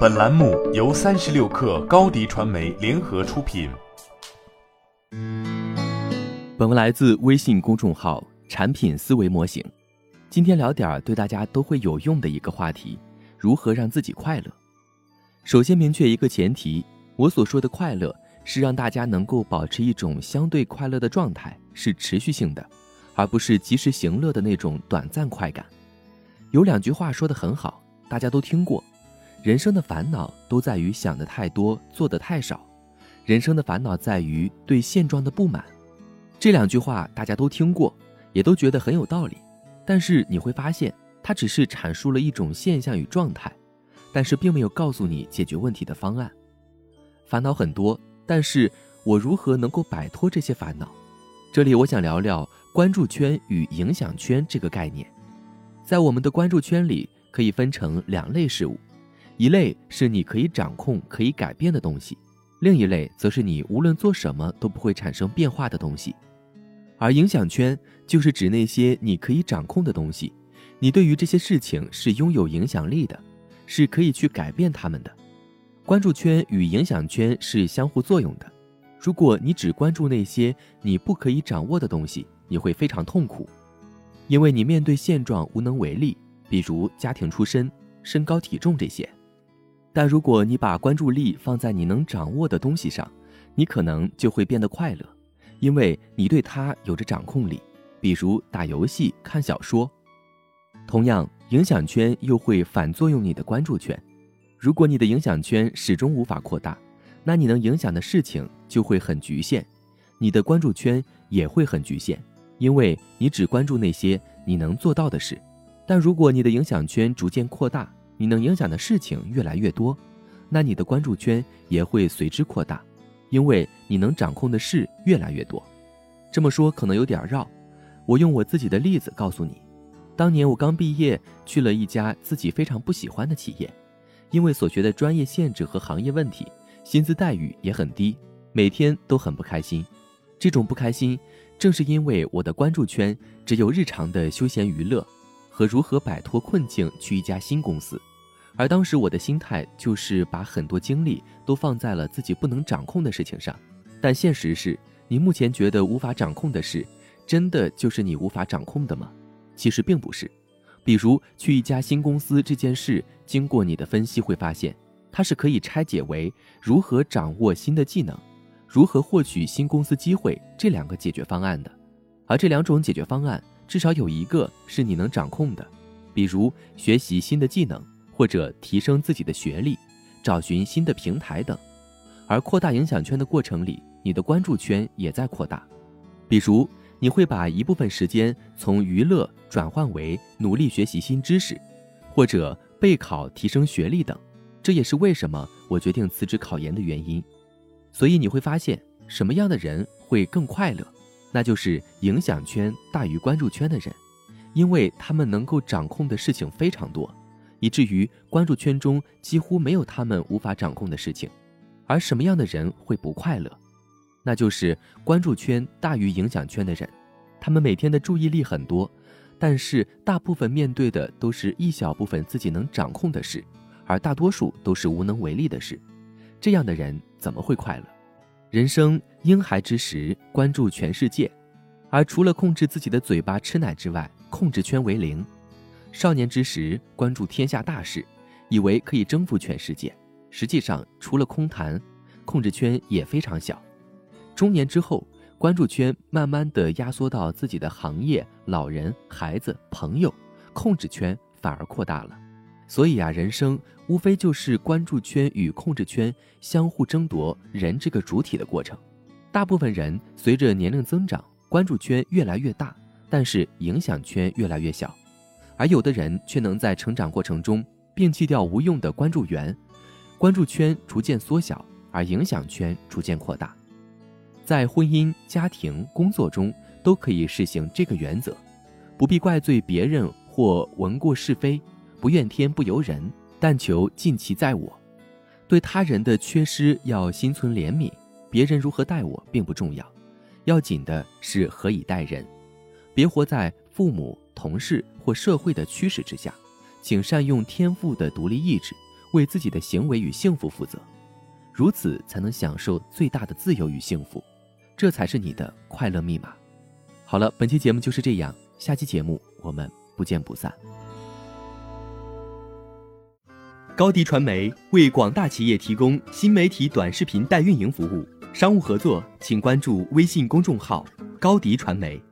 本栏目由三十六氪高低传媒联合出品。本文来自微信公众号“产品思维模型”。今天聊点儿对大家都会有用的一个话题：如何让自己快乐。首先明确一个前提，我所说的快乐是让大家能够保持一种相对快乐的状态，是持续性的，而不是及时行乐的那种短暂快感。有两句话说的很好，大家都听过：人生的烦恼都在于想的太多，做的太少；人生的烦恼在于对现状的不满。这两句话大家都听过，也都觉得很有道理。但是你会发现，它只是阐述了一种现象与状态，但是并没有告诉你解决问题的方案。烦恼很多，但是我如何能够摆脱这些烦恼？这里我想聊聊关注圈与影响圈这个概念。在我们的关注圈里，可以分成两类事物，一类是你可以掌控、可以改变的东西，另一类则是你无论做什么都不会产生变化的东西。而影响圈就是指那些你可以掌控的东西，你对于这些事情是拥有影响力的，是可以去改变他们的。关注圈与影响圈是相互作用的。如果你只关注那些你不可以掌握的东西，你会非常痛苦。因为你面对现状无能为力，比如家庭出身、身高体重这些。但如果你把关注力放在你能掌握的东西上，你可能就会变得快乐，因为你对它有着掌控力，比如打游戏、看小说。同样，影响圈又会反作用你的关注圈。如果你的影响圈始终无法扩大，那你能影响的事情就会很局限，你的关注圈也会很局限。因为你只关注那些你能做到的事，但如果你的影响圈逐渐扩大，你能影响的事情越来越多，那你的关注圈也会随之扩大，因为你能掌控的事越来越多。这么说可能有点绕，我用我自己的例子告诉你：当年我刚毕业，去了一家自己非常不喜欢的企业，因为所学的专业限制和行业问题，薪资待遇也很低，每天都很不开心。这种不开心。正是因为我的关注圈只有日常的休闲娱乐和如何摆脱困境去一家新公司，而当时我的心态就是把很多精力都放在了自己不能掌控的事情上。但现实是，你目前觉得无法掌控的事，真的就是你无法掌控的吗？其实并不是。比如去一家新公司这件事，经过你的分析会发现，它是可以拆解为如何掌握新的技能。如何获取新公司机会这两个解决方案的，而这两种解决方案至少有一个是你能掌控的，比如学习新的技能或者提升自己的学历，找寻新的平台等。而扩大影响圈的过程里，你的关注圈也在扩大，比如你会把一部分时间从娱乐转换为努力学习新知识，或者备考提升学历等。这也是为什么我决定辞职考研的原因。所以你会发现，什么样的人会更快乐？那就是影响圈大于关注圈的人，因为他们能够掌控的事情非常多，以至于关注圈中几乎没有他们无法掌控的事情。而什么样的人会不快乐？那就是关注圈大于影响圈的人，他们每天的注意力很多，但是大部分面对的都是一小部分自己能掌控的事，而大多数都是无能为力的事。这样的人怎么会快乐？人生婴孩之时关注全世界，而除了控制自己的嘴巴吃奶之外，控制圈为零；少年之时关注天下大事，以为可以征服全世界，实际上除了空谈，控制圈也非常小；中年之后关注圈慢慢的压缩到自己的行业、老人、孩子、朋友，控制圈反而扩大了。所以啊，人生无非就是关注圈与控制圈相互争夺人这个主体的过程。大部分人随着年龄增长，关注圈越来越大，但是影响圈越来越小；而有的人却能在成长过程中摒弃掉无用的关注源，关注圈逐渐缩小，而影响圈逐渐扩大。在婚姻、家庭、工作中都可以实行这个原则，不必怪罪别人或闻过是非。不怨天不由人，但求尽其在我。对他人的缺失要心存怜悯，别人如何待我并不重要，要紧的是何以待人。别活在父母、同事或社会的驱使之下，请善用天赋的独立意志，为自己的行为与幸福负责，如此才能享受最大的自由与幸福，这才是你的快乐密码。好了，本期节目就是这样，下期节目我们不见不散。高迪传媒为广大企业提供新媒体短视频代运营服务，商务合作请关注微信公众号“高迪传媒”。